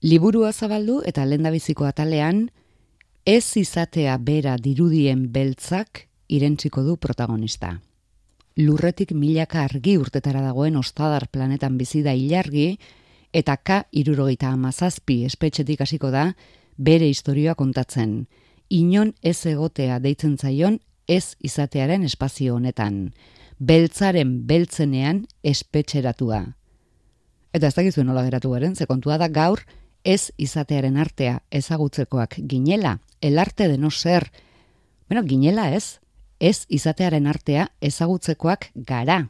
Liburua zabaldu eta lendabiziko atalean, ez izatea bera dirudien beltzak irentziko du protagonista. Lurretik milaka argi urtetara dagoen ostadar planetan bizi da ilargi, eta ka irurogeita amazazpi espetxetik hasiko da bere historioa kontatzen. Inon ez egotea deitzen zaion ez izatearen espazio honetan. Beltzaren beltzenean espetxeratua. Eta ez dakizu nola geratu garen, ze kontua da gaur ez izatearen artea ezagutzekoak ginela, el arte de no ser. Bueno, ginela ez, ez izatearen artea ezagutzekoak gara.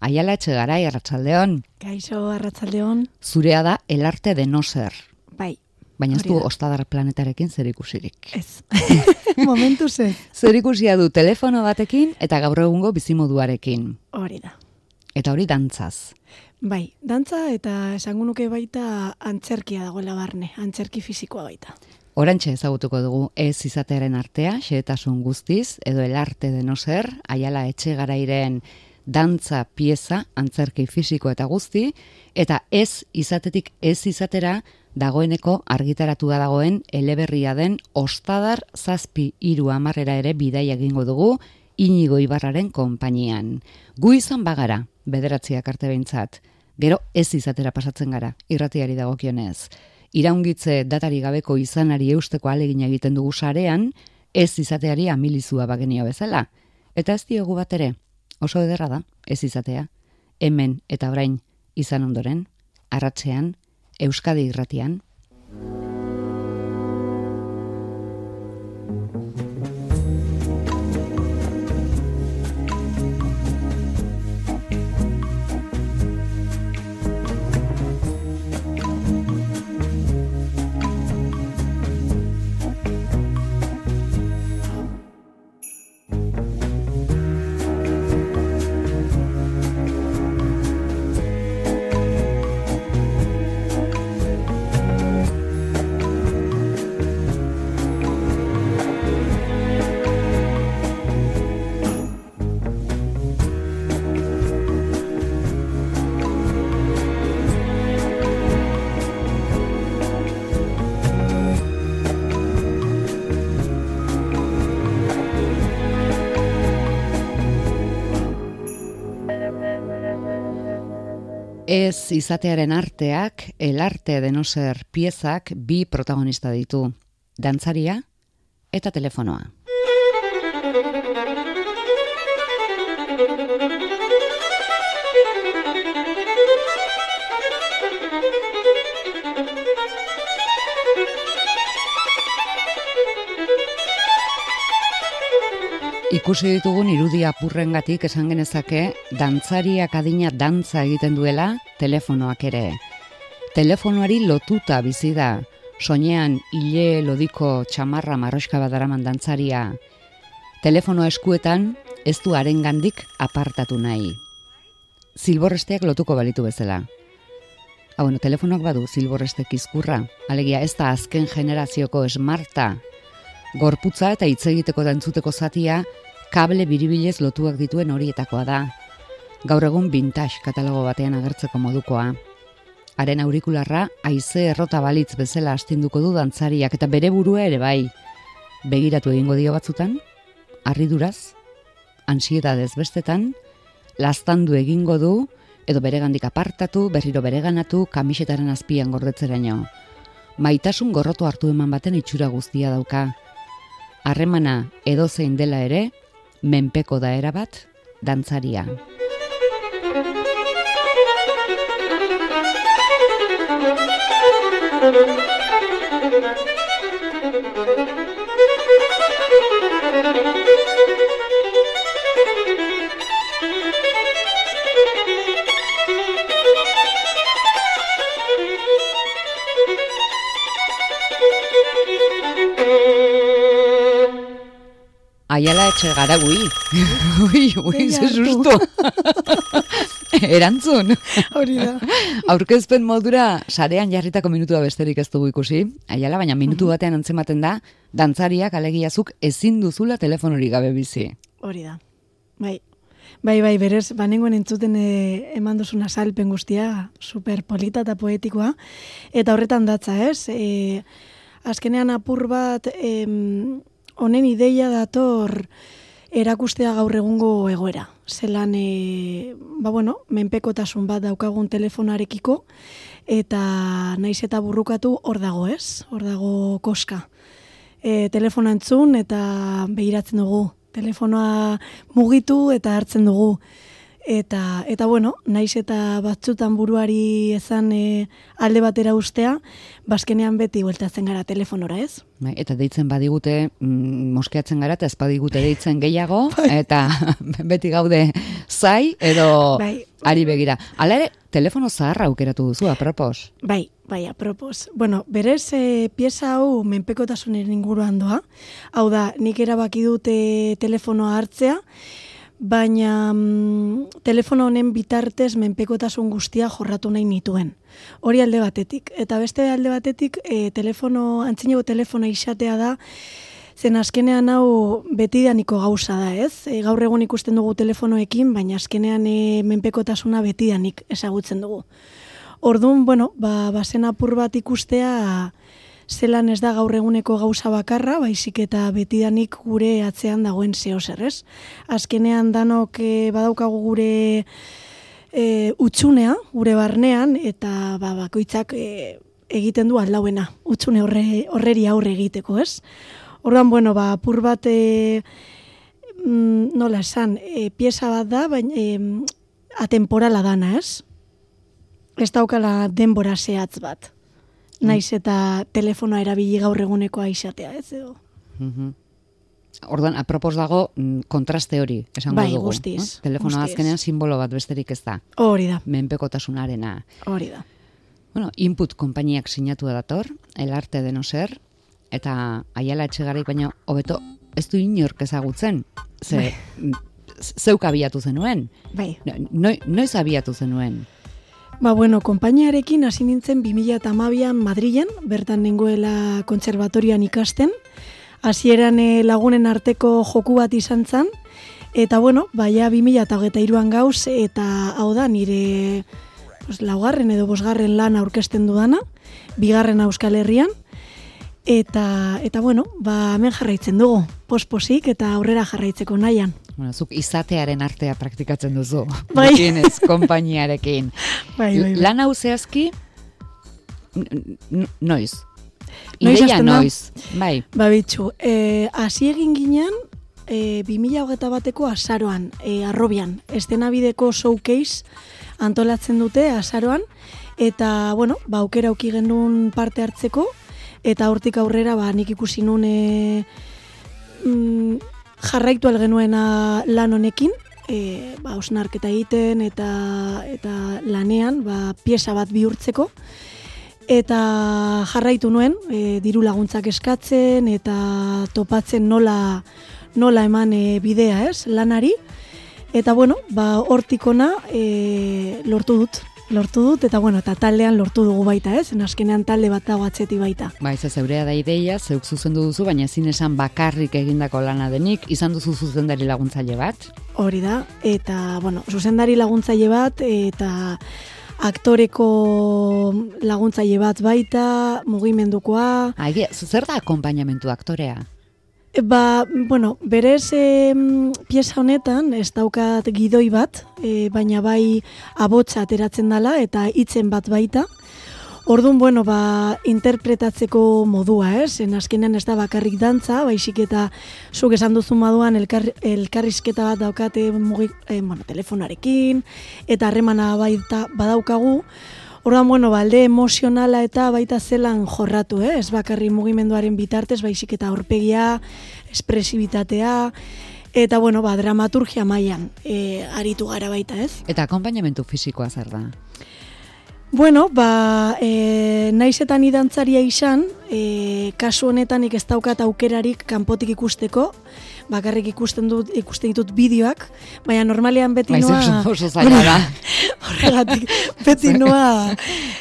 Aiala etxe gara, arratsaldeon. Kaixo, arratsaldeon. Zurea da el arte de no ser. Bai. Baina ez du ostadar planetarekin zer ikusirik. Ez. Momentu ze. Zer ikusia du telefono batekin eta gaur egungo bizimoduarekin. Hori da. Eta hori dantzaz. Bai, dantza eta esango nuke baita antzerkia dagoela barne, antzerki fisikoa baita. Orantxe ezagutuko dugu ez izatearen artea, xeetasun guztiz, edo el arte de no ser, aiala etxe garairen dantza pieza, antzerki fisiko eta guzti, eta ez izatetik ez izatera dagoeneko argitaratua dagoen eleberria den ostadar zazpi iru amarrera ere bidai egingo dugu inigo ibarraren konpainian. Gu izan bagara, bederatziak arte behintzat, gero ez izatera pasatzen gara, irratiari dagokionez. Iraungitze datari gabeko izanari eusteko alegin egiten dugu sarean, ez izateari amilizua bagenio bezala. Eta ez diogu bat ere, oso ederra da, ez izatea. Hemen eta orain izan ondoren, arratzean, Euskadi irratian. Ez izatearen arteak, el arte de no ser piezak bi protagonista ditu. Dantzaria eta telefonoa. Ikusi ditugun irudia apurrengatik esan genezake dantzariak adina dantza egiten duela telefonoak ere. Telefonoari lotuta bizi da, soinean hile lodiko txamarra marroska badaraman dantzaria. Telefono eskuetan ez du arengandik apartatu nahi. Zilborresteak lotuko balitu bezala. Hau, bueno, telefonoak badu zilborrestek izkurra, alegia ez da azken generazioko esmarta, gorputza eta hitz egiteko dantzuteko zatia kable biribilez lotuak dituen horietakoa da. Gaur egun vintage katalogo batean agertzeko modukoa. Haren aurikularra haize errota balitz bezala astinduko du dantzariak eta bere burua ere bai. Begiratu egingo dio batzutan, harriduraz, ansiedadez bestetan, lastandu egingo du edo beregandik apartatu, berriro bereganatu, kamisetaren azpian gordetzeraino. Maitasun gorrotu hartu eman baten itxura guztia dauka harremana edozein dela ere, menpeko da erabat, dantzaria. Aiala etxe gara gui. Ui, ui, ze susto. Erantzun. Hori da. Aurkezpen modura, sarean jarritako minutua besterik ez dugu ikusi. Aiala, baina minutu batean antzematen da, dantzariak alegiazuk ezin duzula telefonori gabe bizi. Hori da. Bai. Bai, bai, berez, banengoen entzuten e, eman duzun azalpen guztia, super polita eta poetikoa, eta horretan datza, ez? E, azkenean apur bat, em, honen ideia dator erakustea gaur egungo egoera. Zelan, e, ba bueno, menpekotasun bat daukagun telefonarekiko, eta naiz eta burrukatu hor dago, ez? Hor dago koska. E, telefona entzun eta behiratzen dugu telefonoa mugitu eta hartzen dugu. Eta, eta bueno, naiz eta batzutan buruari ezan e, alde batera ustea, bazkenean beti bueltatzen gara telefonora, ez? Bai, eta deitzen badigute, mm, moskeatzen gara, eta ez badigute deitzen gehiago, bai. eta beti gaude zai, edo bai. ari begira. Hala ere, telefono zaharra aukeratu duzu, apropos? Bai, Bai, apropos. Bueno, berez e, pieza hau menpekotasunen inguruan doa. Hau da, nik erabaki dute telefonoa hartzea, baina mm, telefono honen bitartez menpekotasun guztia jorratu nahi nituen. Hori alde batetik. Eta beste alde batetik, e, telefono, antzineko telefono izatea da, zen azkenean hau betidaniko gauza da, ez? E, gaur egun ikusten dugu telefonoekin, baina azkenean e, menpekotasuna betidanik ezagutzen dugu. Orduan, bueno, ba, bazen apur bat ikustea zelan ez da gaur eguneko gauza bakarra, baizik eta betidanik gure atzean dagoen zeo ez? Azkenean danok e, badaukagu gure e, utxunea, gure barnean, eta ba, bakoitzak e, egiten du aldauena, utxune horre, horreri aurre egiteko, ez? Orduan, bueno, ba, apur bat, e, mm, nola esan, e, pieza bat da, baina e, atemporala dana, ez? ez daukala denbora zehatz bat. Mm. Naiz eta telefonoa erabili gaur egunekoa izatea, ez edo. Mm Orduan, apropos dago mm, kontraste hori, esango bai, dugu. Guztiz, eh? Telefonoa azkenean simbolo bat besterik ez da. Hori da. Menpekotasunarena. Hori da. Bueno, input konpainiak sinatu dator, el arte de no ser, eta aiala etxegarik baina hobeto ez du inork ezagutzen. Ze, bai. Zeuk abiatu zenuen. Bai. No, noiz abiatu zenuen? Ba, bueno, konpainiarekin hasi nintzen 2008an Madrilen, bertan nengoela kontserbatorian ikasten. Hasieran eh, lagunen arteko joku bat izan zen, eta bueno, baia 2008an gauz, eta hau da, nire pues, laugarren edo bosgarren lan aurkesten dudana, bigarren Euskal Herrian, eta, eta bueno, ba, hemen jarraitzen dugu, posposik eta aurrera jarraitzeko nahian. Bueno, zuk izatearen artea praktikatzen duzu. Bai. Bienez, kompainiarekin. Bai, bai, bai. Lan hau zehazki, noiz? Noiz Ideia noiz. Bai. Ba, bitxu, e, hasi egin ginen, e, 2000 hogeta bateko azaroan, e, arrobian, estenabideko showcase antolatzen dute azaroan, eta, bueno, ba, aukera auki genuen parte hartzeko, eta hortik aurrera, ba, nik ikusi nun, e, mm, jarraitu algenuena lan honekin, e, ba, osnarketa egiten eta eta lanean ba, pieza bat bihurtzeko. Eta jarraitu nuen, e, diru laguntzak eskatzen eta topatzen nola, nola eman e, bidea ez, lanari. Eta bueno, ba, hortikona e, lortu dut lortu dut, eta bueno, eta taldean lortu dugu baita, ez? En azkenean talde bat dago atzeti baita. Ba, ez zeurea da ideia, zeuk zuzendu duzu, baina ezin esan bakarrik egindako lana denik, izan duzu zuzendari laguntzaile bat? Hori da, eta, bueno, zuzendari laguntzaile bat, eta aktoreko laguntzaile bat baita, mugimendukoa... Ahi, zer da akompainamentu aktorea? Ba, bueno, berez e, pieza honetan ez daukat gidoi bat, e, baina bai abotsa ateratzen dela eta hitzen bat baita. Orduan, bueno, ba, interpretatzeko modua, ez? En azkenean ez da bakarrik dantza, baizik eta zuk esan duzu moduan elkar, elkarrizketa bat daukate mugi, e, bueno, telefonarekin, eta harremana baita badaukagu, Orduan, bueno, balde emozionala eta baita zelan jorratu, eh? ez bakarri mugimenduaren bitartez, baizik eta aurpegia, espresibitatea, eta, bueno, ba, dramaturgia mailan e, aritu gara baita, ez? Eta akompainamentu fisikoa zer da? Bueno, ba, e, naizetan idantzaria izan, e, kasu honetan ez daukat aukerarik kanpotik ikusteko, bakarrik ikusten dut ikusten ditut bideoak, baina normalean beti Baiz, noa... oso- zaila da. Horregatik, beti noa...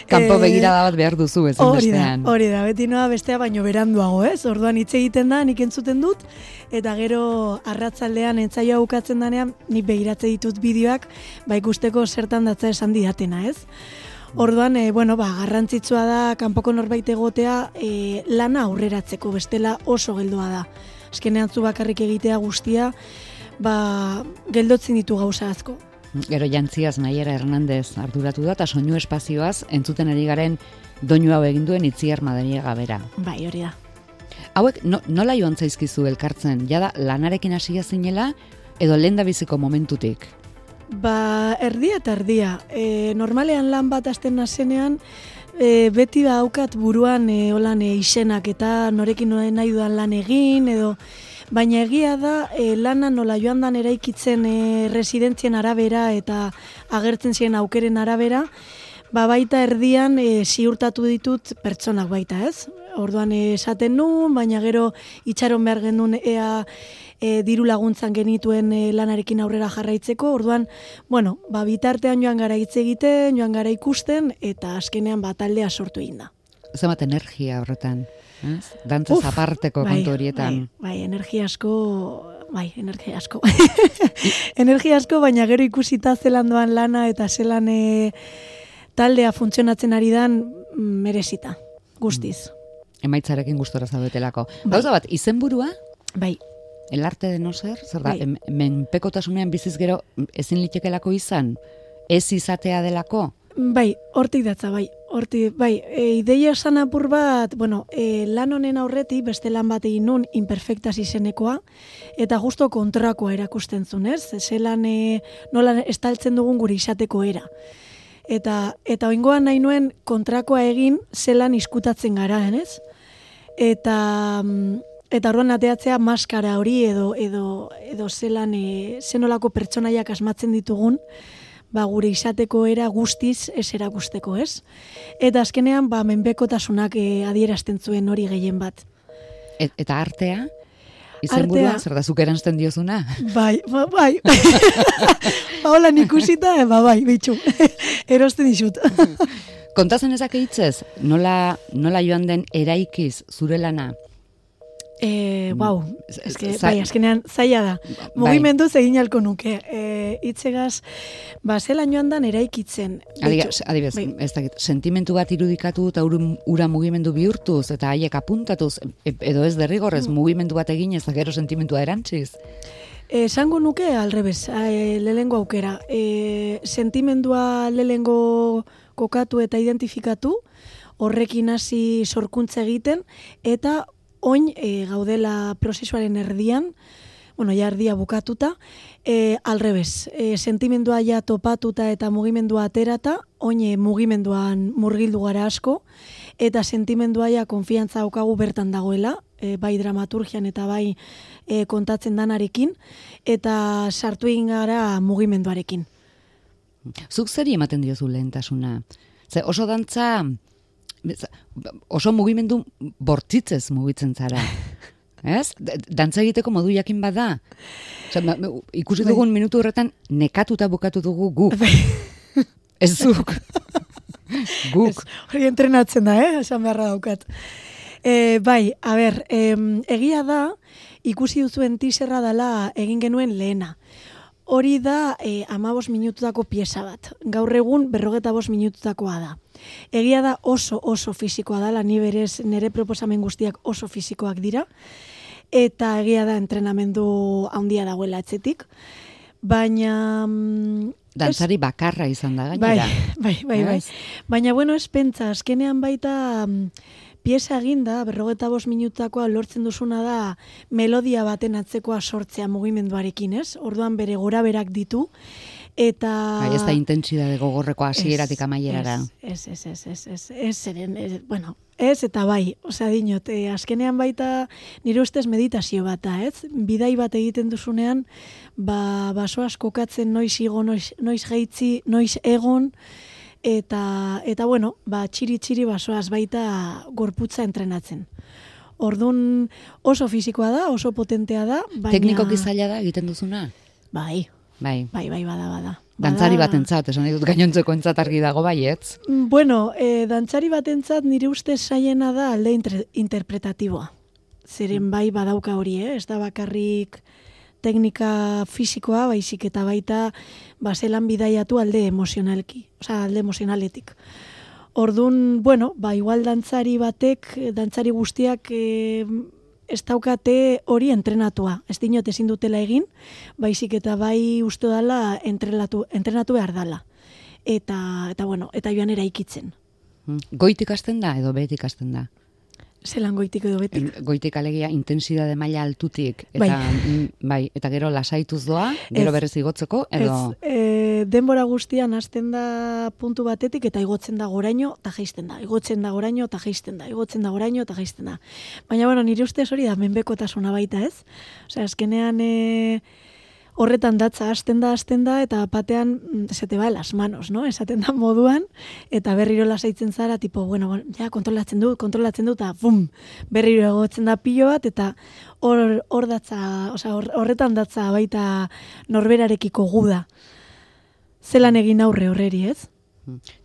Kanpo eh, begirada bat behar duzu ezen Hori da, hori da, beti noa bestea baino beranduago, ez? Orduan hitz egiten da, nik entzuten dut, eta gero arratzaldean entzaioa bukatzen danean, nik begiratze ditut bideoak, ba ikusteko zertan datza esan didatena, ez? Orduan, e, bueno, ba, garrantzitsua da kanpoko norbait egotea e, lana aurreratzeko, bestela oso geldoa da. Azkenean zu bakarrik egitea guztia, ba, geldotzen ditu gauza asko. Gero jantziaz Naiera Hernandez arduratu da, eta soinu espazioaz entzuten ari garen doinu hau egin duen itziar madariaga bera. Bai, hori da. Hauek no, nola joan zaizkizu elkartzen? Jada lanarekin hasia zinela edo lehen biziko momentutik? Ba, erdia eta erdia. E, normalean lan bat asten nazenean, e, beti da haukat buruan e, holan e, izenak eta norekin nahi dudan lan egin, edo baina egia da e, lana nola joan dan eraikitzen e, residentzien arabera eta agertzen ziren aukeren arabera, ba baita erdian e, ziurtatu ditut pertsonak baita, ez? Orduan e, esaten nuen, baina gero itxaron behar genuen ea e, diru laguntzan genituen e, lanarekin aurrera jarraitzeko. Orduan, bueno, ba bitartean joan gara hitz egiten, joan gara ikusten eta azkenean ba taldea sortu egin da. Zemat energia horretan, ez? Dantzaz aparteko kontu horietan. Bai, bai, energia asko, bai, energia asko. energia asko, baina gero ikusita zelan doan lana eta zelan e, taldea funtzionatzen ari dan mm, merezita, guztiz. Emaitzarekin gustora zaudetelako. Bai. Gauza bat, izenburua, Bai, el arte de no ser, zer da, Bai. em- menpekotasunean biziz gero ezin litekelako izan, ez izatea delako, Bai, hortik datza, bai. Hortik, bai, e, ideia esan apur bat, bueno, e, lan honen aurretik beste lan bat egin nun, imperfectas izenekoa, eta justo kontrakoa erakusten zuen, ez? Zelan e, nola estaltzen dugun gure izateko era. Eta, eta oingoan nahi nuen kontrakoa egin zelan iskutatzen gara, ez? Eta, mm, eta orduan ateatzea maskara hori edo, edo, edo zelan e, zenolako pertsonaiak asmatzen ditugun, ba, gure izateko era guztiz ez erakusteko, ez? Eta azkenean, ba, menpekotasunak e, adierazten zuen hori gehien bat. Et, eta artea, izenburua, zer da, zuk erantzten diozuna? Bai, ba, bai. ba, hola ikusita, e, ba, bai, bitxu. Erosten dizut. Kontazen ezak hitzez, nola, nola joan den eraikiz zure lana? E, wow, Z- eske, bai, azkenean zaila da. Bai. Mugimendu egin alko nuke. E, itzegaz, ba, zelan joan dan eraikitzen. Adibidez, adibidez, bai. ez dakit, sentimentu bat irudikatu eta ura, mugimendu bihurtuz eta haiek apuntatuz, e- edo ez derrigorrez Mm. mugimendu bat eginez eta gero sentimentua erantziz. Esango nuke alrebez, e, lehengo aukera. E, sentimendua lehengo kokatu eta identifikatu, horrekin hasi sorkuntza egiten, eta oin e, gaudela prozesuaren erdian, bueno, ja erdia bukatuta, e, alrebez, e, sentimendua ja topatuta eta mugimendua aterata, oin e, mugimenduan murgildu gara asko, eta sentimendua ja konfiantza daukagu bertan dagoela, e, bai dramaturgian eta bai e, kontatzen danarekin, eta sartu egin gara mugimenduarekin. Zuk zeri ematen diozu lehentasuna? Ze oso dantza, oso mugimendu bortzitzez mugitzen zara. Ez? Dantza egiteko modu jakin bada. Ma- ikusi Bai. dugun minutu horretan nekatuta bukatu dugu guk. Ez zuk. guk. Hori entrenatzen da, eh? Esan beharra daukat. E, bai, a ber, em, egia da, ikusi duzuen tiserra dela egin genuen lehena. Hori da e, amabos minututako pieza bat. Gaur egun berrogeta bos minututakoa da. Egia da oso oso fisikoa dela, ni berez nire proposamen guztiak oso fisikoak dira. Eta egia da entrenamendu handia dagoela etzetik. Baina... mm, Dantzari bakarra izan da Bai, gainera. bai, bai, bai. Ez? Baina, bueno, ez pentsa, azkenean baita mm, pieza eginda, berrogeta bos minutakoa lortzen duzuna da melodia baten atzekoa sortzea mugimenduarekin, ez? Orduan bere gora berak ditu, eta... Bai, ez da intentsitate gogorreko hasieratik Ez, amaierara. Ez, ez, ez, ez, ez, ez, zeren, ez, bueno, ez eta bai, osea dinot, eh, azkenean baita nire ustez meditazio bat da, ez? Bidai bat egiten duzunean, ba, basoaz kokatzen noiz igo, noiz, noiz geitzi, noiz egon, eta, eta bueno, ba, txiri-txiri basoaz baita gorputza entrenatzen. Ordun oso fisikoa da, oso potentea da, baina... Teknikoki zaila da egiten duzuna? Bai, Bai. bai, bai, bada, bada. Dantzari batentzat, esan dut gainontzeko entzat argi dago baietz. Mm, Bueno, e, dantzari batentzat nire ustez saiena da alde inter interpretatiboa. Zeren bai badauka hori, eh? ez da bakarrik teknika fisikoa, baizik eta baita baselan bidaiatu alde emozionalki, osea alde emozionaletik. Ordun, bueno, ba igual dantzari batek, dantzari guztiak eh, ez daukate hori entrenatua. Ez dinot ezin dutela egin, baizik eta bai uste dala entrenatu, entrenatu behar dala. Eta, eta bueno, eta joan eraikitzen. Goitik hasten da edo behetik hasten da? Zelan goitik edo betik. Goitik alegia intensidade maila altutik eta Bai. mm, bai, eta gero lasaituz doa, gero Ez. berez igotzeko edo Ez, e, denbora guztian hasten da puntu batetik eta igotzen da goraino eta jaisten da. Igotzen da goraino eta jaisten da. Igotzen da goraino eta jaisten da. Baina, bueno, nire ustez hori da menbekotasuna baita ez. Osea, azkenean e, horretan datza hasten da, hasten da, eta batean mm, se te va de las manos, no? Esaten da moduan, eta berriro lasaitzen zara, tipo, bueno, ja, kontrolatzen du, kontrolatzen du, eta bum, berriro egotzen da pilo bat, eta hor, hor datza, osea, hor- horretan datza baita norberarekiko guda. Zelan egin aurre horreri, ez?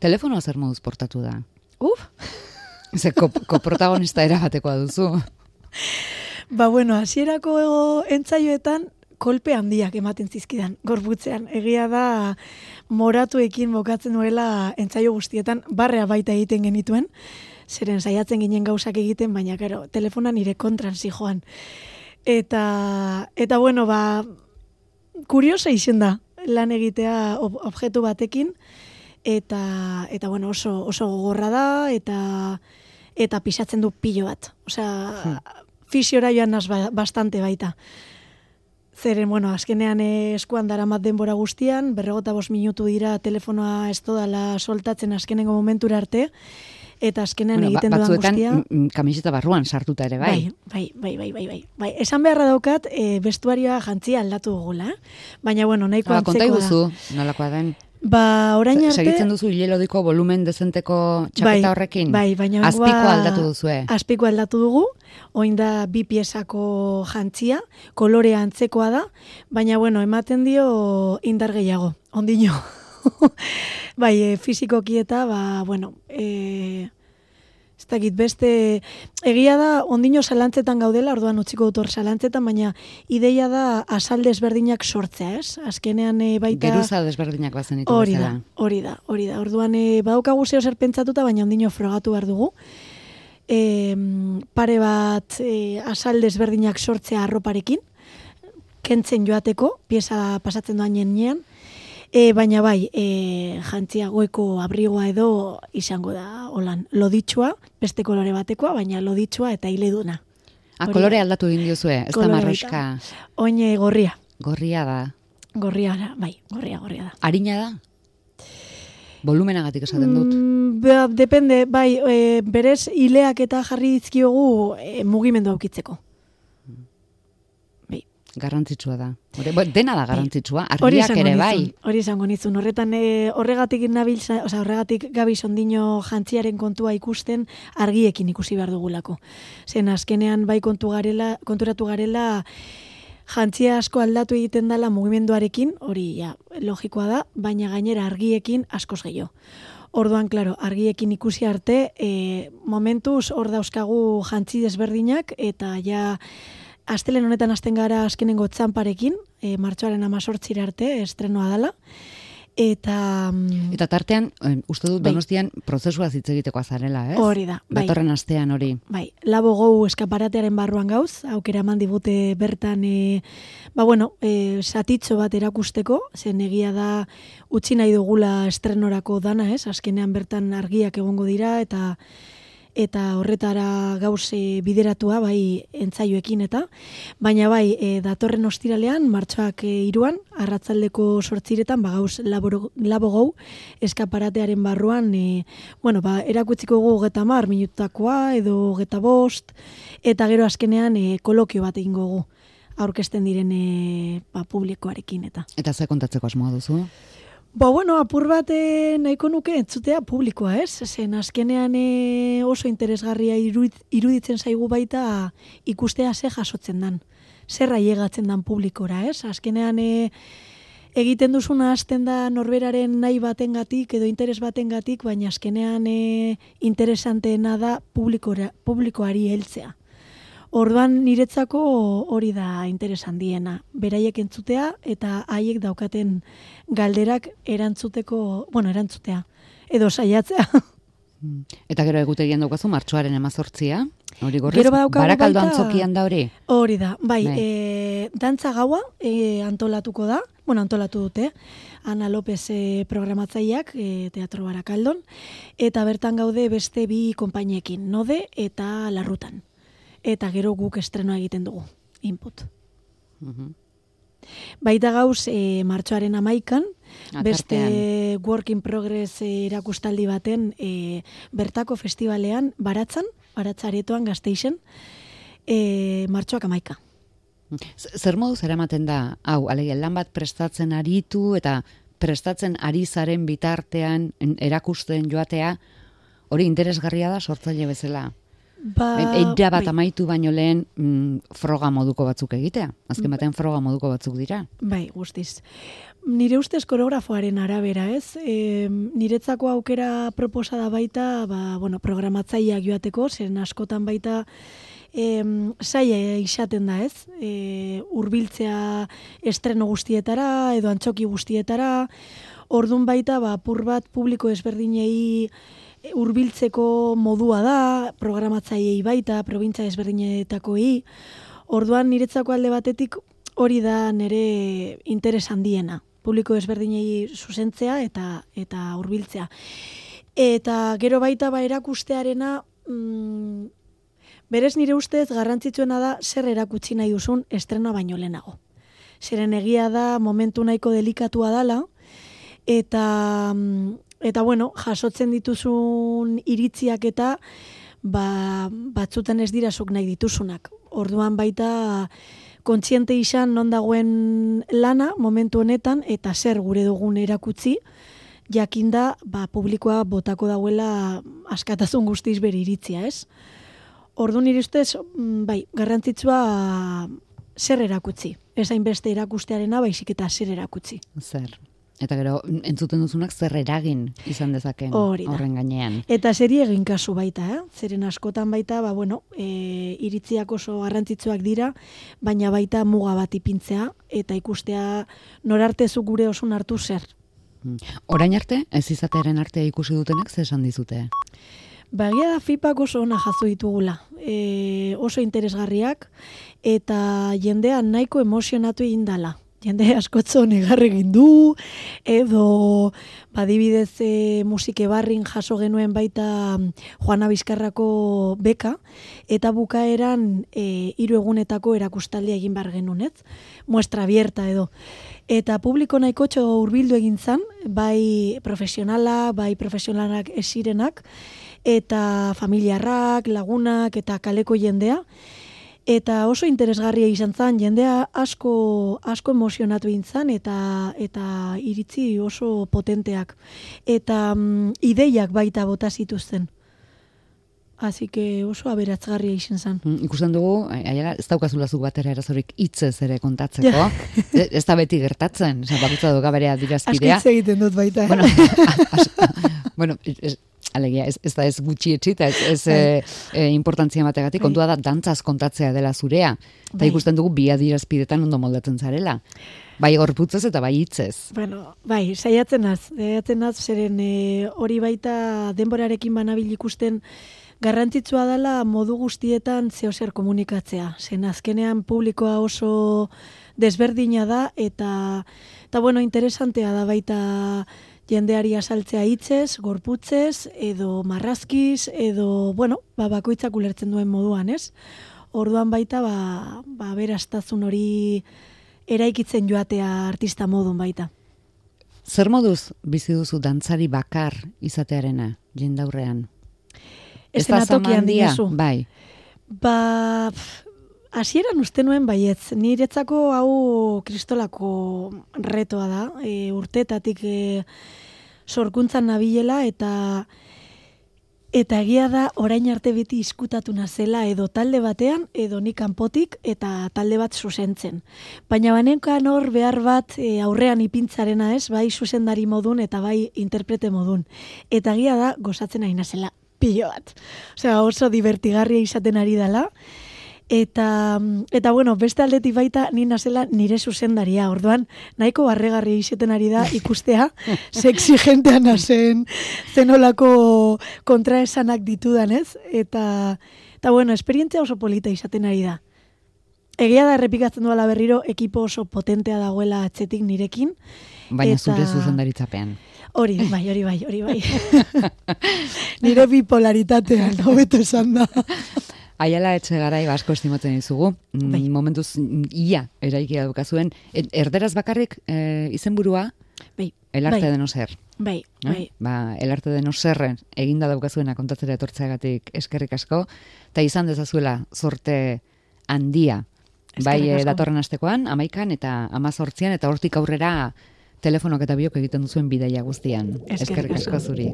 Telefonoa zer moduz portatu da? Uf, Ze ko, koprotagonista erabatekoa duzu. Ba, bueno, hasierako entzaioetan kolpe handiak ematen zizkidan, gorputzean. Egia da, moratuekin bokatzen nuela entzaio guztietan, barrea baita egiten genituen, zeren saiatzen ginen gauzak egiten, baina, karo, telefona nire kontran zijoan. Eta, eta bueno, ba, kuriosa izen da, lan egitea ob objektu batekin, eta, eta bueno, oso, oso gogorra da, eta, eta pisatzen du pilo bat. Osea, fisiora joan naz ba- bastante baita. Zeren, bueno, azkenean eh, eskuan daramat denbora guztian, berrogota bost minutu dira telefonoa ez dodala soltatzen azkenengo momentura arte, eta azkenean Bueno, ba- egiten dudan batzuetan guztia... kamiseta barruan sartuta ere bai. Bai, bai, bai, bai, bai, bai. Esan beharra daukat, e, bestuarioa jantzia aldatu dugula, eh? baina, bueno, nahiko Ba, konta antzekoa da. iguzu, nolakoa den. Ba, orain arte... Segitzen duzu hilelodiko volumen dezenteko txapeta horrekin? Bai, baina Azpiko oraingoa- aldatu duzue. Azpiko aldatu dugu, oin da bi piezako jantzia, kolorea antzekoa da, baina bueno, ematen dio indar gehiago, ondino. bai, e, fizikoki eta, ba, bueno, e, ez dakit beste, egia da, ondino salantzetan gaudela, orduan utziko dut hor salantzetan, baina ideia da asalde ezberdinak sortzea, ez? Azkenean e, baita... Geruza desberdinak bazen ditu Hori da, hori da, hori da. Orduan, e, badaukagu zeo zer pentsatuta, baina ondino frogatu behar dugu. E, pare bat e, asalde ezberdinak sortzea arroparekin, kentzen joateko, pieza pasatzen doan jenean, e, baina bai, e, jantzia goiko abrigoa edo izango da, holan, loditxua, beste kolore batekoa, baina loditxua eta hileduna. Ah, Hori kolore da. aldatu egin diozue, ez da marroska. Oine gorria, Gorria da. gorria da, bai, gorria, gorria da. Harina da? Volumenagatik esaten dut. Mm, ba, depende, bai, e, berez hileak eta jarri dizkiogu e, mugimendu aukitzeko. Bai. Garrantzitsua da. Hore, bo, dena da garrantzitsua, Hori argiak ere bai. Hori esango nizun. Horretan e, horregatik nabil, osea, horregatik gabi sondino jantziaren kontua ikusten argiekin ikusi behar dugulako. Zen azkenean bai kontu garela, konturatu garela jantzia asko aldatu egiten dela mugimenduarekin, hori ja, logikoa da, baina gainera argiekin askoz gehiago. Orduan, claro, argiekin ikusi arte, e, momentuz hor dauzkagu jantzi desberdinak, eta ja, astelen honetan hasten gara azkenengo txamparekin, e, martxoaren amazortzira arte, estrenoa dela, eta... mm, Eta tartean, eh, uste dut Bai. donostian prozesua hitz egiteko azarela, ez? Hori da, bai. Datorren astean hori. Bai, labo gou eskaparatearen barruan gauz, aukera eman digute bertan, e, ba bueno, e, satitxo bat erakusteko, zen egia da utzi nahi dugula estrenorako dana, ez? Azkenean bertan argiak egongo dira eta eta horretara gauz e, bideratua bai entzaioekin eta baina bai e, datorren ostiralean martxoak e, iruan arratzaldeko sortziretan ba gauz laboro, labo gou eskaparatearen barruan e, bueno ba erakutziko gu geta mar minutakoa edo geta bost eta gero azkenean e, kolokio bat egingo gu aurkezten diren e, ba, publikoarekin eta Eta ze kontatzeko asmoa duzu? Ba, bueno, apur bat nahiko nuke entzutea publikoa, ez? Zen, azkenean eh, oso interesgarria iruditzen zaigu baita ikustea ze jasotzen dan. Zerra llegatzen dan publikora, ez? Azkenean eh, egiten duzuna hasten da norberaren nahi batengatik edo interes batengatik, baina azkenean interesanteena da publikora, publikoari heltzea. Orduan niretzako hori da interesan diena. Beraiek entzutea eta haiek daukaten galderak erantzuteko, bueno, erantzutea, edo saiatzea. Eta gero egutegian daukazu martxoaren emazortzia, hori gorrez, barakaldo antzokian da hori? Hori da, bai, bai. E, dantza gaua e, antolatuko da, bueno, antolatu dute, Ana López e, programatzaileak e, teatro barakaldon, eta bertan gaude beste bi konpainiekin, node eta larrutan eta gero guk estrenoa egiten dugu, input. Mhm. Baita gauz, e, martxoaren amaikan, beste Work in Progress irakustaldi baten e, bertako festivalean, baratzan, baratzaretoan gazteixen, e, martxoak amaika. Zer modu zer ematen da, hau, alege, lan bat prestatzen aritu eta prestatzen ari zaren bitartean erakusten joatea, hori interesgarria da sortzaile bezala? Ba, Eira bat bai. amaitu baino lehen mm, froga moduko batzuk egitea. Azken batean froga moduko batzuk dira. Bai, guztiz. Nire ustez koreografoaren arabera, ez? E, niretzako aukera proposa da baita, ba, bueno, programatzaileak joateko, zen askotan baita e, saia izaten da, ez? E, urbiltzea estreno guztietara, edo antxoki guztietara, ordun baita, ba, pur bat publiko ezberdinei hurbiltzeko modua da, programatzaiei baita, probintza ezberdinetakoei. Orduan niretzako alde batetik hori da nire interes handiena, publiko ezberdinei zuzentzea eta eta hurbiltzea. Eta gero baita ba erakustearena mm, berez nire ustez garrantzitsuena da zer erakutsi nahi duzun estrena baino lehenago. Zeren egia da momentu nahiko delikatua dala, eta mm, Eta bueno, jasotzen dituzun iritziak eta ba, batzutan ez dirasuk nahi dituzunak. Orduan baita kontziente izan non dagoen lana momentu honetan eta zer gure dugun erakutzi jakinda ba, publikoa botako dauela askatasun guztiz bere iritzia, ez? Ordu nire ustez, mm, bai, garrantzitsua zer erakutzi. Ez beste erakustearena, baizik eta zer erakutzi. Zer, Eta gero, entzuten duzunak zer eragin izan dezaken horren gainean. Eta zeri egin kasu baita, eh? zeren askotan baita, ba, bueno, e, iritziak oso garrantzitsuak dira, baina baita muga bat ipintzea, eta ikustea norartezu gure oso hartu zer. Hmm. Orain arte, ez izatearen arte ikusi dutenak, ze esan dizute? Bagia da FIPak oso ona jaso ditugula, e, oso interesgarriak, eta jendean nahiko emozionatu egin dala jende askotzo negarre egin du, edo badibidez e, musike barrin jaso genuen baita mm, Juana Bizkarrako beka, eta bukaeran e, hiru egunetako erakustaldia egin bar genuen, ez? Muestra abierta edo. Eta publiko nahiko txo urbildu egin zan, bai profesionala, bai profesionalak esirenak, eta familiarrak, lagunak, eta kaleko jendea, eta oso interesgarria izan zen, jendea asko, asko emozionatu intzan eta, eta iritzi oso potenteak. Eta mm, ideiak baita bota zituzten. Así que oso aberatzgarria izan zen. Mm, ikusten dugu, aiara, ez daukazula zu batera erazorik itzez ere kontatzeko. E, ez da beti gertatzen, esan bakutza duga bere adirazkidea. Asko egiten dut baita. Bueno, bueno alegia, ez, ez da ez gutxi etxita, ez, ez bai. e, e, importantzia mategatik, bai. kontua da dantzaz kontatzea dela zurea. Eta bai. ikusten dugu bi adirazpidetan ondo moldatzen zarela. Bai gorputzez eta bai hitzez. Bueno, bai, saiatzen az, saiatzen az, zeren e, hori baita denborarekin banabil ikusten garrantzitsua dela modu guztietan zeo zer komunikatzea. Zen azkenean publikoa oso desberdina da eta eta bueno, interesantea da baita jendeari asaltzea hitzez, gorputzez, edo marrazkiz, edo, bueno, ba, bakoitzak ulertzen duen moduan, ez? Orduan baita, ba, ba beraztazun hori eraikitzen joatea artista modun baita. Zer moduz bizi duzu dantzari bakar izatearena, jendaurrean? Ez da tokian Bai. Ba, hasieran uste nuen baietz, niretzako hau kristolako retoa da, e, urtetatik e, sorkuntzan nabilela eta eta egia da orain arte beti izkutatu nazela edo talde batean edo nik kanpotik eta talde bat zuzentzen. Baina banenkan hor behar bat e, aurrean ipintzarena ez, bai zuzendari modun eta bai interprete modun. Eta egia da gozatzen ari nazela pilo bat. Osea, oso divertigarria izaten ari dela. Eta, eta bueno, beste aldetik baita ni nazela nire zuzendaria. Orduan, nahiko barregarri izaten ari da ikustea, sexy gentea nazen, zenolako kontraesanak ditudan, ez? Eta, eta bueno, esperientzia oso polita izaten ari da. Egia da errepikatzen duela berriro, ekipo oso potentea dagoela atzetik nirekin. Baina eta... zure zuzendaritzapean. Hori, bai, hori bai, hori bai. Nire bipolaritatean, hobeto esan da. Aiala etxe garai asko estimatzen dizugu. Mm, bai. Momentuz ia eraiki dukazuen erderaz bakarrik e, izenburua bai. El arte bai. de no ser. Bai, eh? bai. Ba, el arte de no serren eginda daukazuena kontatzera etortzeagatik eskerrik asko eta izan dezazuela sorte handia. Bai, e, datorren astekoan, amaikan eta amazortzian, eta hortik aurrera telefonok eta biok egiten duzuen bidaia guztian. Eskerrik asko zuri.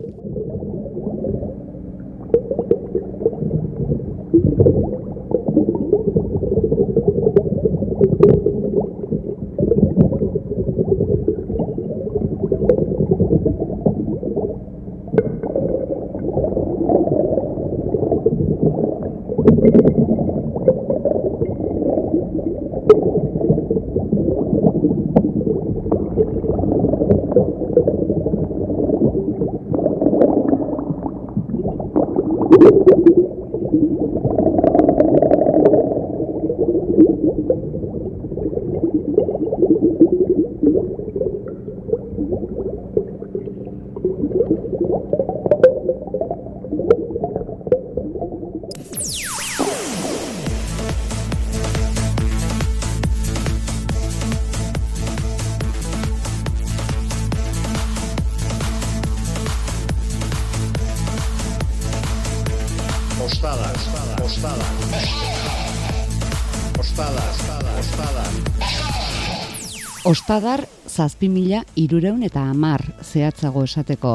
Ostadar zazpi mila irureun eta amar zehatzago esateko.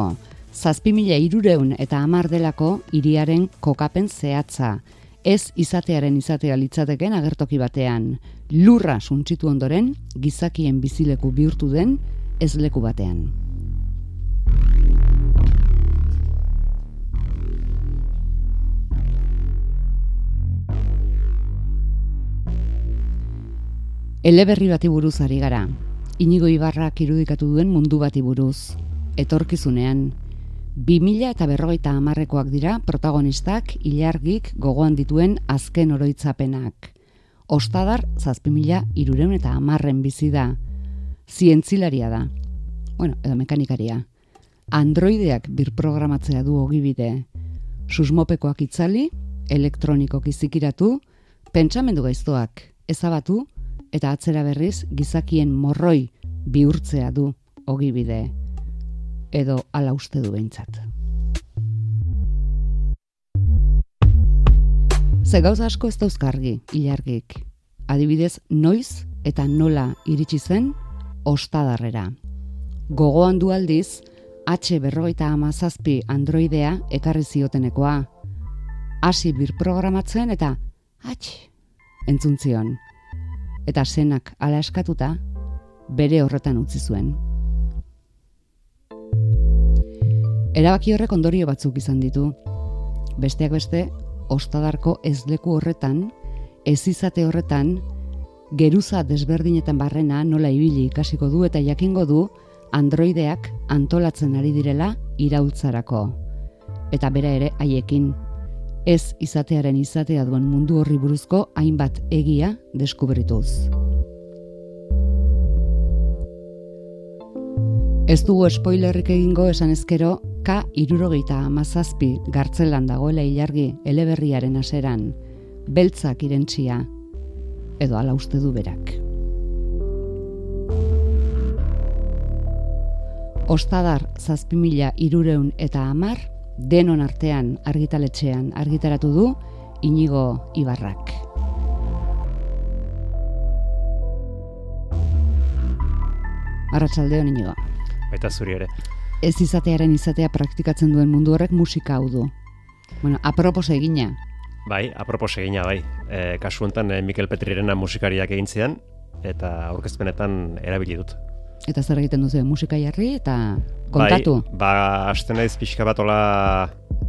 Zazpi mila irureun eta amar delako iriaren kokapen zehatza. Ez izatearen izatea litzateken agertoki batean. Lurra suntzitu ondoren, gizakien bizileku bihurtu den, ez leku batean. Eleberri bati buruz ari gara. Inigo Ibarrak irudikatu duen mundu bati buruz. Etorkizunean, 2000 eta berrogeita amarrekoak dira protagonistak ilargik gogoan dituen azken oroitzapenak. Ostadar, zazpimila irureun eta amarren bizi da. Zientzilaria da. Bueno, edo mekanikaria. Androideak birprogramatzea du ogibide. Susmopekoak itzali, elektronikok izikiratu, pentsamendu gaiztoak ezabatu, eta atzera berriz gizakien morroi bihurtzea du ogibide edo ala uste du behintzat. Ze gauza asko ez dauzkargi, ilargik. Adibidez, noiz eta nola iritsi zen ostadarrera. Gogoan du aldiz, H berrogeita amazazpi androidea ekarri ziotenekoa. Hasi bir programatzen eta H entzuntzion eta senak ala eskatuta bere horretan utzi zuen. Erabaki horrek ondorio batzuk izan ditu. Besteak beste, ostadarko ez leku horretan, ez izate horretan, geruza desberdinetan barrena nola ibili ikasiko du eta jakingo du androideak antolatzen ari direla iraultzarako. Eta bera ere haiekin ez izatearen izatea duen mundu horri buruzko hainbat egia deskubrituz. Ez dugu spoilerrik egingo esan ezkero, K irurogeita amazazpi gartzelan dagoela ilargi eleberriaren aseran, beltzak irentsia, edo ala uste du berak. Ostadar zazpimila irureun eta amar, denon artean argitaletxean argitaratu du Inigo Ibarrak. Arratsaldeon Inigo. Baita zuri ere. Ez izatearen izatea praktikatzen duen mundu horrek musika hau du. Bueno, apropos egina. Bai, apropos egina bai. E, kasu honetan eh, Mikel Petrirena musikariak egin zidan eta aurkezpenetan erabili dut. Eta zer egiten duzu musika jarri eta kontatu? Bai, ba, aste naiz pixka bat ola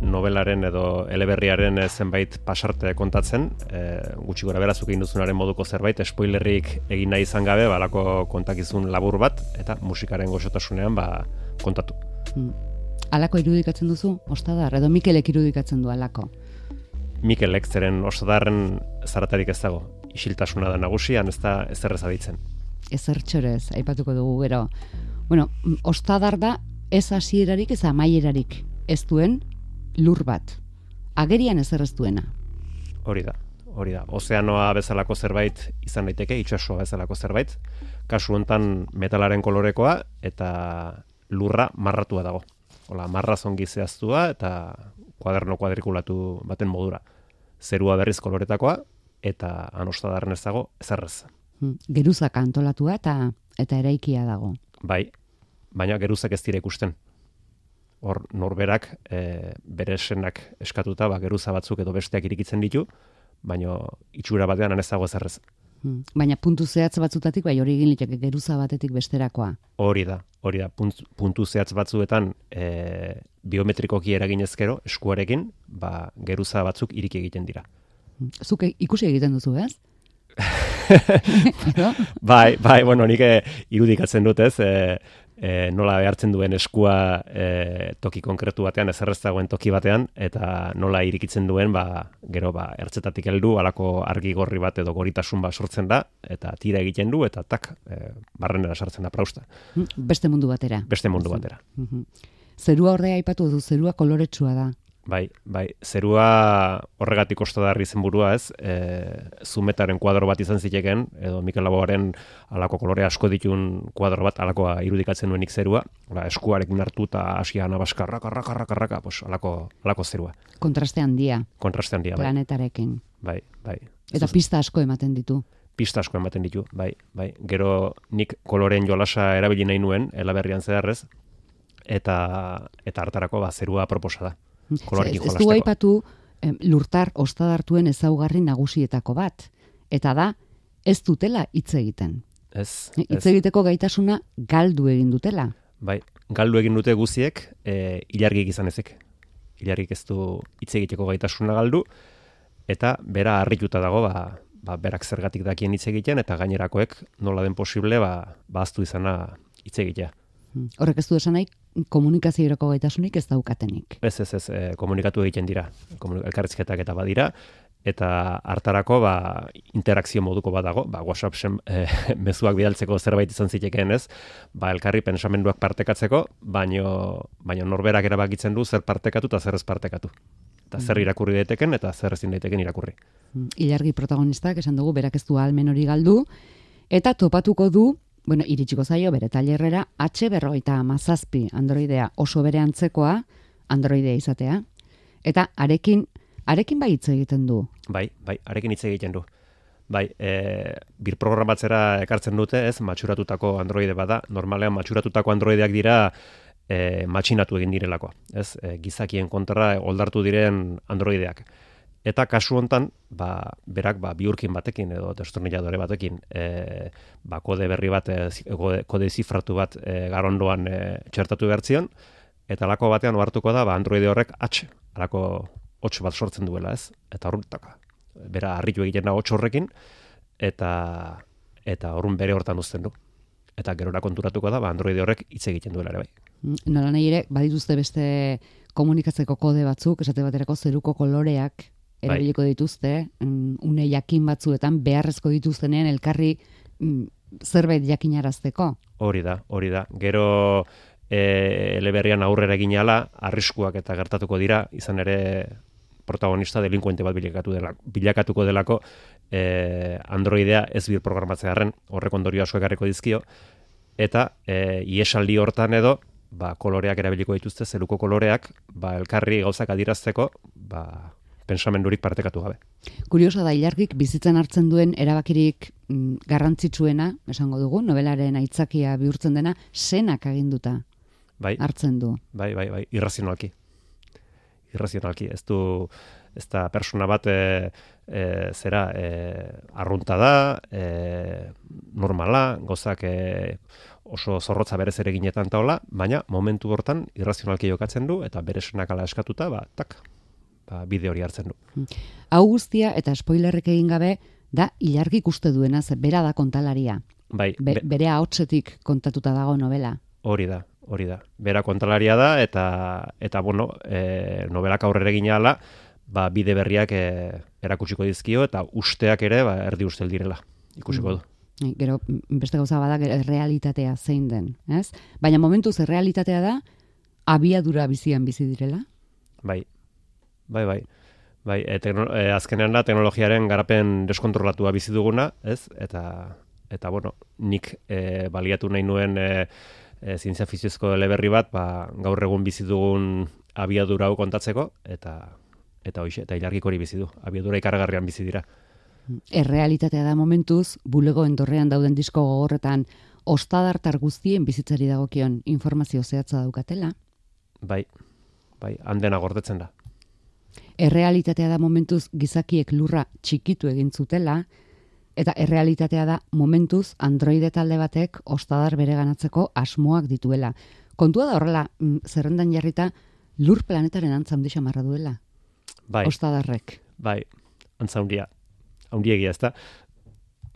novelaren edo eleberriaren zenbait pasarte kontatzen, e, gutxi gora berazuk egin duzunaren moduko zerbait, spoilerrik egin nahi izan gabe, balako kontakizun labur bat, eta musikaren goxotasunean ba, kontatu. Hmm. Alako irudikatzen duzu, ostadar, edo Mikelek irudikatzen du alako? Mikelek zeren ostadarren zaratarik ez dago, isiltasuna da nagusian, ez da ez errezabitzen. Ez aipatuko dugu gero. Bueno, ostadar da ez hasierarik ez amaierarik ez duen lur bat. Agerian ez errez duena. Hori da, hori da. Ozeanoa bezalako zerbait izan daiteke, itxasoa bezalako zerbait. Kasu hontan metalaren kolorekoa eta lurra marratua dago. Hola, marra zongi zehaztua eta kuaderno kuadrikulatu baten modura. Zerua berriz koloretakoa eta anostadarren ez dago ezerrez. Geruzak antolatua eta eta eraikia dago. Bai, baina geruzak ez dira ikusten. Hor norberak e, bere esenak eskatuta, ba, geruza batzuk edo besteak irikitzen ditu, baina itxura batean ez dago ezerrez. Hmm. Baina puntu zehatz batzutatik, bai hori egin liteke geruza batetik besterakoa. Hori da, hori da, puntu, puntu zehatz batzuetan e, biometrikoki eragin ezkero, eskuarekin, ba, geruza batzuk irik egiten dira. Hmm. Zuk ikusi egiten duzu, ez? bai, bai, bueno, nik eh, irudikatzen dut, ez? E, e, nola behartzen duen eskua e, toki konkretu batean, ez dagoen toki batean, eta nola irikitzen duen, ba, gero, ba, ertzetatik heldu, alako argi gorri bat edo goritasun bat sortzen da, eta tira egiten du, eta tak, e, barrenera sartzen da prausta. Beste mundu batera. Beste mundu batera. Zerua ordea aipatu du, zerua koloretsua da. Bai, bai, zerua horregatik ostadarri zen burua ez, e, zumetaren kuadro bat izan ziteken, edo Mikel Laboaren alako kolore asko ditun kuadro bat, alakoa irudikatzen nuenik zerua, Ora, eskuarekin hartu eta asia nabaska, raka, raka, raka, raka, pues, alako, alako zerua. Kontraste handia. Kontraste handia, bai. Planetarekin. Bai, bai. Eta pista asko ematen ditu. Pista asko ematen ditu, bai, bai. Gero nik koloren jolasa erabili nahi nuen, elaberrian zedarrez, eta, eta hartarako ba, zerua proposa da kolorekin jolasteko. Ez du aipatu lurtar ostadartuen ezaugarri nagusietako bat. Eta da, ez dutela hitz egiten. Ez. Hitz egiteko gaitasuna galdu egin dutela. Bai, galdu egin dute guziek, e, ilargik izan ezek. Ilargik ez du hitz egiteko gaitasuna galdu, eta bera harrituta dago, ba, ba, berak zergatik dakien hitz egiten, eta gainerakoek nola den posible, ba, baztu izana hitz egitea. Horrek ez du esan nahi, komunikaziorako gaitasunik ez daukatenik. Ez, ez, ez, e, komunikatu egiten dira, elkarrizketak eta badira, eta hartarako ba, interakzio moduko badago, ba, WhatsApp e, mezuak bidaltzeko zerbait izan zitekeen ez, ba, elkarri pensamenduak partekatzeko, baino, baino norberak erabakitzen du zer partekatu eta zer ez partekatu. Eta zer mm. irakurri daiteken eta zer ezin daiteken irakurri. Mm, ilargi protagonistak esan dugu, berak ez du almen hori galdu, eta topatuko du bueno, iritsiko zaio bere tailerrera H berroita amazazpi androidea oso bere antzekoa androidea izatea. Eta arekin, arekin bai hitz egiten du. Bai, bai, arekin hitz egiten du. Bai, e, bir programatzera ekartzen dute, ez, matxuratutako androide bada. Normalean matxuratutako androideak dira e, matxinatu egin direlako. Ez, e, gizakien kontra oldartu diren androideak. Eta kasu hontan, ba, berak ba, biurkin batekin edo destornilladore batekin e, ba, kode berri bat, e, kode, zifratu bat e, garondoan e, txertatu bertzion, eta alako batean oartuko da, ba, Android horrek H, alako 8 bat sortzen duela ez, eta horretaka. Bera, harritu egiten da 8 horrekin, eta eta horren bere hortan uzten du. Eta gerora konturatuko da, ba, Android horrek hitz egiten duela ere bai. Nola nahi ere, badituzte beste komunikatzeko kode batzuk, esate baterako zeruko koloreak. Erabiliko dituzte, mm, une jakin batzuetan beharrezko dituztenean elkarri zerbait jakinarazteko. Hori da, hori da. Gero e, eleberrian aurrera egin ala, arriskuak eta gertatuko dira, izan ere protagonista delinkuente bat bilakatu dela, bilakatuko delako e, androidea ez bir programatzea harren, horrek ondorio asko ekarriko dizkio, eta e, iesaldi hortan edo, ba, koloreak erabiliko dituzte, zeluko koloreak, ba, elkarri gauzak adirazteko, ba, pensamendurik partekatu gabe. Kuriosa da, ilargik bizitzen hartzen duen erabakirik mm, garrantzitsuena, esango dugu, novelaren aitzakia bihurtzen dena, senak aginduta bai, hartzen du. bai, bai, bai, irrazionalki. Irrazionalki, ez du, ez da persona bat e, e, zera e, arrunta da, e, normala, gozak e, oso zorrotza berez ere ginetan taola, baina momentu hortan irrazionalki jokatzen du, eta bere senak ala eskatuta, ba, tak, ba, bide hori hartzen du. Hau guztia eta spoilerrek egin gabe da ilargik uste duena, ze bera da kontalaria. Bai, Be, be- bere ahotsetik kontatuta dago novela. Hori da, hori da. Bera kontalaria da eta eta bueno, e, novelak aurrera egin ahala, ba, bide berriak e, erakutsiko dizkio eta usteak ere ba, erdi ustel direla. Ikusiko du. Eh, Gero, mm, beste gauza bada, realitatea zein den, ez? Baina momentuz realitatea da, abiadura bizian bizi direla. Bai, bai, bai. Bai, e, tekno, e, azkenean da teknologiaren garapen deskontrolatua bizi duguna, ez? Eta, eta bueno, nik e, baliatu nahi nuen e, e, zientzia fiziozko eleberri bat, ba, gaur egun bizi dugun abiadura hau kontatzeko, eta eta hoize, eta ilargik hori bizi du. Abiadura ikaragarrian bizi dira. Errealitatea da momentuz, bulegoen dorrean dauden disko gogorretan, ostadartar guztien bizitzari dagokion informazio zehatza daukatela. Bai, bai, handena gordetzen da. Errealitatea da momentuz gizakiek lurra txikitu egin zutela, eta errealitatea da momentuz androide talde batek ostadar bereganatzeko asmoak dituela. Kontua da horrela, mm, zerrendan jarrita, lur planetaren antza handia marra duela, Bai, ostadarrek. bai, antza handia. Handiegia, ez da?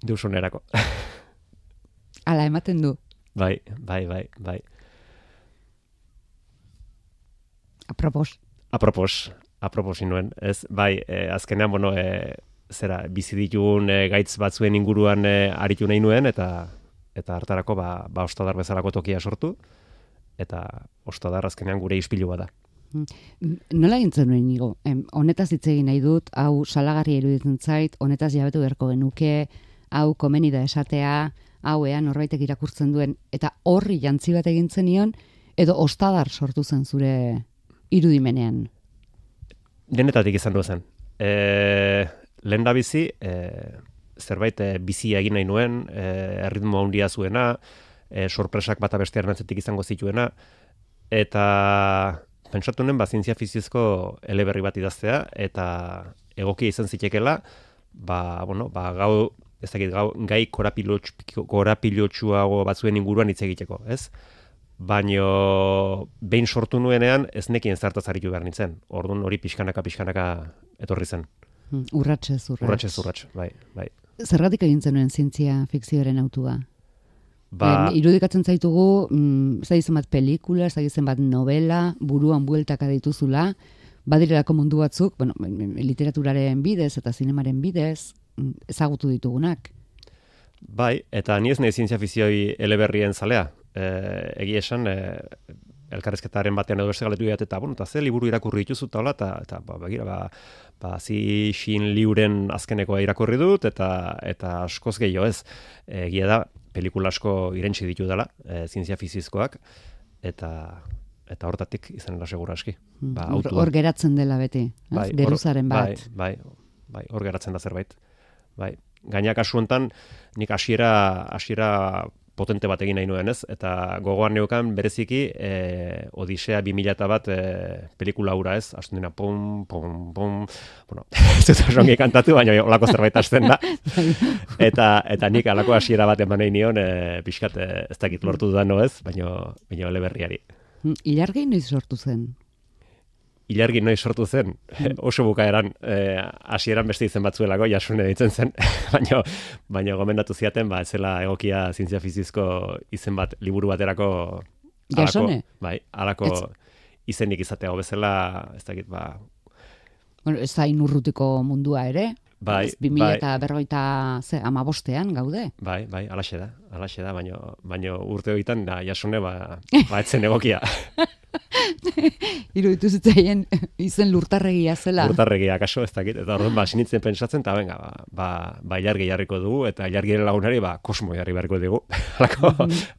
Deusonerako. Hala ematen du, bai, bai, bai, bai. apropos. Apropos, apropos nuen, ez? Bai, e, azkenean, bueno, e, zera, bizi ditugun e, gaitz batzuen inguruan e, aritu nahi nuen, eta eta hartarako ba, ba ostadar bezalako tokia sortu, eta ostadar azkenean gure ispilua da. Nola gintzen nuen nigo? Em, honetaz hitz egin nahi dut, hau salagarri iruditzen zait, honetaz jabetu beharko genuke, hau komeni da esatea, hau ea norbaitek irakurtzen duen, eta horri jantzi bat egin zenion, edo ostadar sortu zen zure irudimenean. Denetatik izan du zen. E, lehen da bizi, e, zerbait e, bizi egin nahi nuen, e, erritmo handia zuena, e, sorpresak bata bestearen atzetik izango zituena, eta pentsatu nuen, ba, zientzia fiziozko eleberri bat idaztea, eta egokia izan zitekela, ba, bueno, ba, gau, ez dakit, gau, gai korapilotxu, korapilotxuago batzuen inguruan hitz egiteko, ez? Baino behin sortu nuenean ez nekien zertaz aritu behar nintzen. Orduan hori pixkanaka pixkanaka etorri zen. Mm, Urratxez, urrats. Urratxez urrats, bai, bai. Zergatik egin zenuen zientzia fikzioaren autua? Ba, Em, irudikatzen zaitugu, mm, ez da bat pelikula, ez da bat novela, buruan bueltaka dituzula, badirelako mundu batzuk, bueno, literaturaren bidez eta zinemaren bidez, mm, ezagutu ditugunak. bai, eta ni ez nahi zientzia fizioi eleberrien zalea. E, egi esan, e, elkarrezketaren batean edo beste galetu diat, eta, bueno, eta ze liburu irakurri dituzu eta hola, eta, eta ba, begira, ba, ba, zi xin liuren azkenekoa irakurri dut, eta eta askoz gehiago ez. Egia da, pelikula asko irentsi ditu dela, e, zientzia fizizkoak, eta eta hortatik izanela segura aski. Mm, Ba, hor, geratzen dela beti, hor- geruzaren bat. Bai, bai, bai, hor geratzen da zerbait. Bai. Gaina kasu hontan nik hasiera hasiera potente bat egin nahi nuen, ez? Eta gogoan neukan bereziki e, Odisea 2000 eta bat e, pelikula hura, ez? Hasten dena pum, pum, pum. Bueno, ez dut oso ongi kantatu, baina olako zerbait hasten da. Eta eta nik alako hasiera bat eman nahi nion, e, pixkat, e, ez dakit lortu dudan, no ez? Baina baina eleberriari. Mm, Ilargi noiz sortu zen? Ilargi noiz sortu zen, oso bukaeran, eh, hasieran beste izen batzuelako, jasune ditzen zen, baina baina gomendatu ziaten, ba, zela egokia zientzia fizizko izen bat, liburu baterako, Jasone? bai, alako izenik izatea, bezala, ez dakit, ba, Bueno, ez da inurrutiko mundua ere, bai, ez, 2000 bai, eta berroita, ze, amabostean gaude. bai, bai, alaxe da, alaxe da, baino, baino urte horietan, da, jasone, ba, ba, etzen egokia, Iruditu zitzaien izen lurtarregia zela. urtarregia kaso, ez dakit, eta orduan, ba, sinitzen pentsatzen, eta venga, ba, ba, ba ilargi jarriko dugu, eta ilargiren lagunari, ba, kosmo jarri beharko dugu, alako,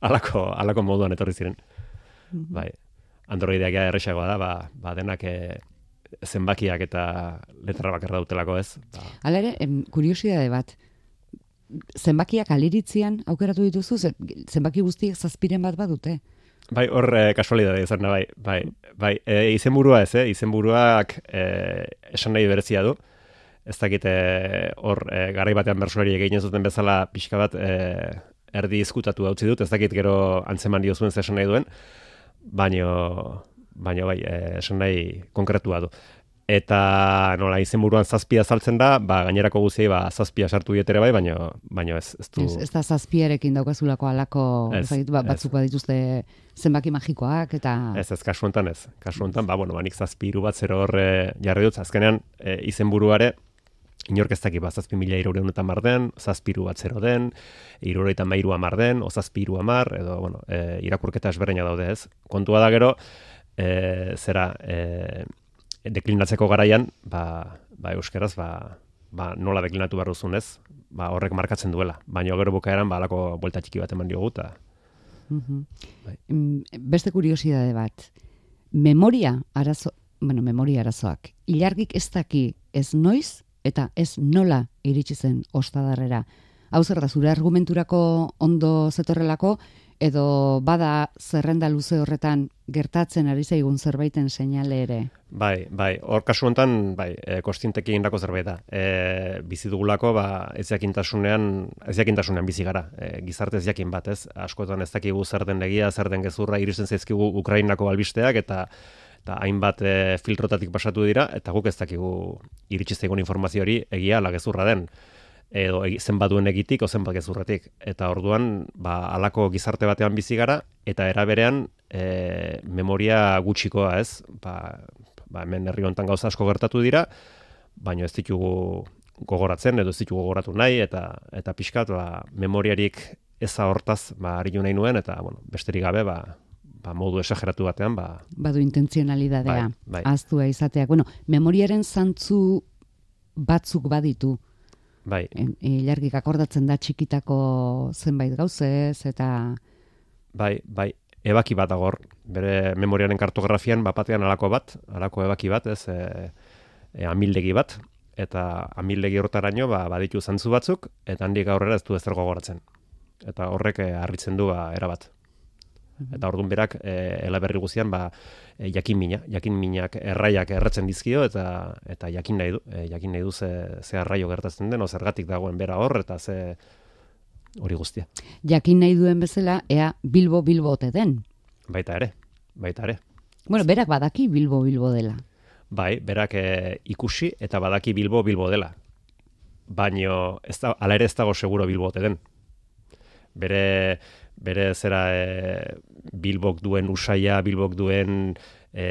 alako, alako moduan etorri ziren. Bai, androideak erresagoa da, ba, ba denak e, zenbakiak eta letra bakarra dutelako ez. Ba, Hala ere, kuriosidade bat, zenbakiak aliritzian aukeratu dituzu, zenbaki guztiek zazpiren bat badute? Bai, hor e, kasualidade izan da, bai, bai, bai, e, izenburua ez, eh? izenburuak e, esan nahi berezia du, ez dakit hor e, garai batean bersolari egin zuten bezala pixka bat e, erdi izkutatu dautzi dut, ez dakit gero antzeman diozuen esan nahi duen, baino, baino bai, esan nahi konkretua du eta nola izenburuan zazpia saltzen da, ba gainerako guztiei ba zazpia sartu dietere bai, baina baina ez ez du Ez, ez da zazpiarekin daukazulako alako, ezagik ba, batzuk badituzte zenbaki magikoak eta Ez ez kasu hontan ez. Kasu hontan ba bueno, banik zazpiru bat zero horre jarri dut azkenean e, izenburuare inork ez daki ba zazpi mila irureun eta mar den, zazpiru bat zero den, irure eta mairu amar den, ozazpiru amar, edo, bueno, e, irakurketa esberreina daude ez. Kontua da gero, e, zera, e, deklinatzeko garaian, ba, ba euskeraz, ba, ba nola deklinatu barruzun ez, ba horrek markatzen duela. Baina gero bukaeran, ba alako buelta txiki bat eman diogu, eta... Mhm. Bai. Beste kuriosidade bat, memoria arazo, bueno, memoria arazoak, ilargik ez daki ez noiz, eta ez nola iritsi zen ostadarrera. Hau zer da, zure argumenturako ondo zetorrelako, edo bada zerrenda luze horretan gertatzen ari zaigun zerbaiten seinale ere? Bai, bai, hor kasu honetan, bai, e, kostintekin indako zerbait da. E, bizi dugulako, ba, ez jakintasunean, ez jakintasunean bizi gara, e, gizarte ez jakin bat, ez? Askotan ez dakigu zer den egia, zer den gezurra, iristen zaizkigu Ukrainako balbisteak, eta eta hainbat e, filtrotatik pasatu dira, eta guk ez dakigu iritsi zaigun informazio hori egia ala gezurra den edo zenbat duen egitik o zenbat gezurretik. Eta orduan, ba, alako gizarte batean bizi gara, eta eraberean e, memoria gutxikoa ez, ba, ba, hemen herri hontan gauza asko gertatu dira, baina ez ditugu gogoratzen, edo ez ditugu gogoratu nahi, eta eta pixkat, ba, memoriarik eza hortaz, ba, ari nahi nuen, eta, bueno, besterik gabe, ba, ba, modu esageratu batean, ba... Badu intenzionalidadea, bai, bai. aztua izateak. Bueno, memoriaren zantzu batzuk baditu, Bai. Ilargik akordatzen da txikitako zenbait gauzez eta Bai, bai. Ebaki bat agor, bere memoriaren kartografian bapatean alako bat, alako ebaki bat, ez, e, e, amildegi bat, eta amildegi hortaraino ba, baditu zantzu batzuk, eta handik aurrera ez du ez gogoratzen. Eta horrek e, harritzen du ba, erabat. Mhm. Eta orduan berak e, elaberri guzian ba, e, jakin mina, jakin minak erraiak erretzen dizkio eta eta jakin nahi du, e, jakin nahi du ze, ze arraio gertatzen den, zergatik dagoen bera hor eta ze hori guztia. Jakin nahi duen bezala, ea Bilbo Bilbo ote den? Baita ere, baita ere. Bueno, berak badaki Bilbo Bilbo dela. Bai, berak e, ikusi eta badaki Bilbo Bilbo dela. Baino, ez da, ala ere ez dago seguro Bilbo ote den. Bere, bere zera e, bilbok duen usaia, bilbok duen e,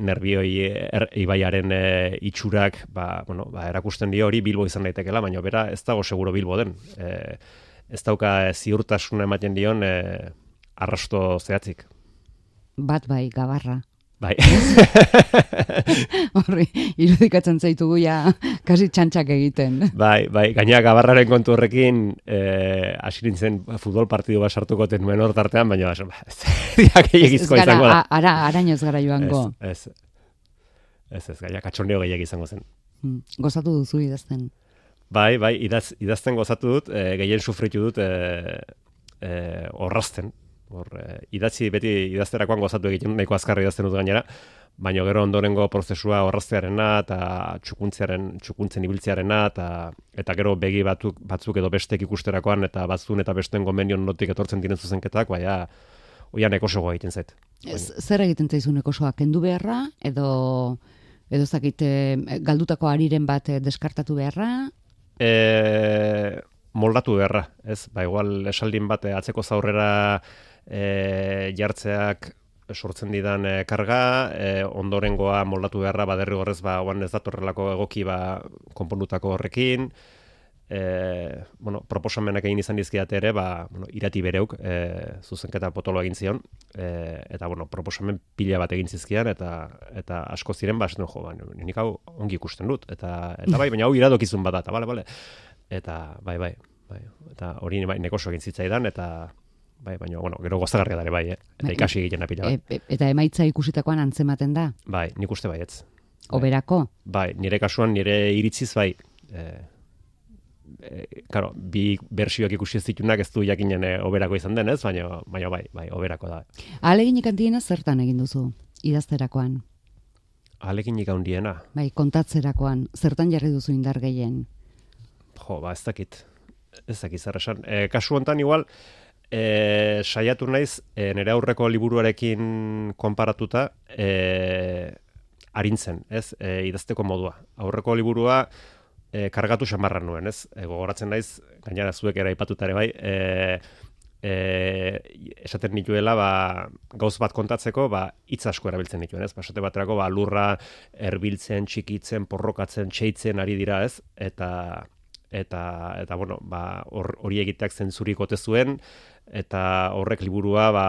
nervioi er, ibaiaren e, itxurak, ba, bueno, ba, erakusten dio hori bilbo izan daitekela, baina bera ez dago seguro bilbo den. E, ez dauka ziurtasuna ematen dion e, arrasto zehatzik. Bat bai, gabarra. Bai. Horri, irudikatzen zaitugu ja, kasi txantxak egiten. Bai, bai, gaina gabarraren kontu horrekin, eh, asirintzen futbol partidu bat sartuko tenuen hor tartean, baina ez, ez, egizko izango da. Ara, arañoz gara joango. Ez, ez, ez, ez, gaina katxoneo gehiak izango zen. Hmm, gozatu duzu idazten. Bai, bai, idaz, idazten gozatu dut, eh, gehien sufritu dut, eh, eh, orrazten, hor, e, idatzi beti idazterakoan gozatu egiten nahiko azkarra idazten dut gainera, baina gero ondorengo prozesua horraztearena eta txukuntzearen, txukuntzen ibiltzearena eta, eta gero begi batzuk, batzuk edo bestek ikusterakoan eta batzun eta besten gomenion notik etortzen diren zuzenketak, baina oian ekosogoa egiten zait. zer egiten zaizu ekosoa, kendu beharra edo edo zakite galdutako ariren bat deskartatu beharra? E, moldatu beharra, ez? Ba, igual esaldin bat atzeko zaurrera e, jartzeak sortzen didan e, karga, e, ondorengoa moldatu beharra baderri horrez ba oan ez datorrelako egoki ba konpondutako horrekin. E, bueno, proposamenak egin izan dizkiate ere, ba, bueno, irati bereuk e, zuzenketa potolo egin zion, e, eta bueno, proposamen pila bat egin zizkian, eta eta asko ziren, ba, jo, ba, nik hau ongi ikusten dut, eta, eta bai, baina hau iradokizun bat eta bale, bale, eta bai, bai, bai, eta hori bai, nekoso egin zitzaidan, eta bai, baina, bueno, gero gozagarria dare bai, eh? eta bai, ikasi egiten apila. E, e, eta emaitza ikusitakoan antzematen da? Bai, nik uste bai, ez. Oberako? Bai, nire kasuan, nire iritziz bai, e, e, claro, bi bersioak ikusi zitunak ez du jakinen e, oberako izan den, ez? Baina, baina bai, bai, oberako da. Aleginik handiena zertan egin duzu idazterakoan? Aleginik handiena? Bai, kontatzerakoan, zertan jarri duzu indar gehien? Jo, ba, ez dakit. Ez dakit zer esan. E, kasu hontan igual, e, saiatu naiz, e, nire aurreko liburuarekin konparatuta, e, arintzen, ez, e, idazteko modua. Aurreko liburua, e, kargatu xamarra nuen, ez? E, gogoratzen naiz, gainera zuek era ipatutare bai, e, e, esaten nituela, ba, gauz bat kontatzeko, ba, hitz asko erabiltzen nituen, ez? Basate baterako, ba, lurra erbiltzen, txikitzen, porrokatzen, txeitzen ari dira, ez? Eta, eta, eta bueno, ba, hori or, egiteak zentzurik ote zuen, eta horrek liburua, ba,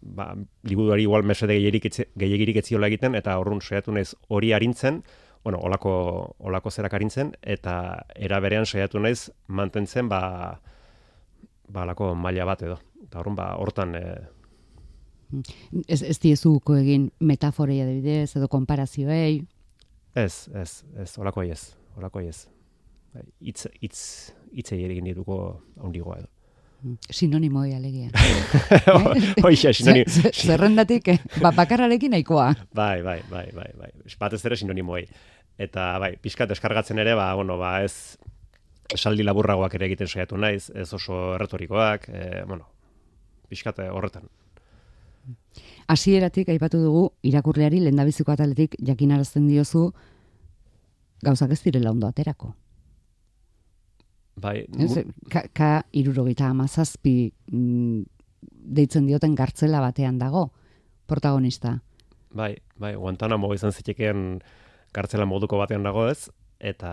ba, liburuari igual mesede gehiagirik etziola egiten, eta horrun saiatu naiz hori arintzen, bueno, olako, olako zerak arintzen, eta era berean saiatu naiz mantentzen, ba, ba lako maila bat edo. Eta horren, ba, hortan... E... Ez, ez diezuko egin metaforei adibidez, edo konparazioei? Ez, ez, ez, olako ez, olako ez. Itz, itz, itz egin dituko ondigoa edo. Mm, sinonimoi alegia. Hoixa, sinonimo. Zerrendatik, eh? ba, bakarrarekin nahikoa. Bai, bai, bai, bai, bai. Batez ere sinonimoei eta bai, pixka deskargatzen ere, ba, bueno, ba, ez esaldi laburragoak ere egiten saiatu naiz, ez oso erretorikoak, e, bueno, pixkat horretan. Hasieratik aipatu dugu irakurleari lendabiziko ataletik jakinarazten diozu gauzak ez direla ondo aterako. Bai, ez, ka, ka irurogeita amazazpi mm, deitzen dioten gartzela batean dago, protagonista. Bai, bai, Guantanamo izan zitekeen kartzela moduko batean dago ez, eta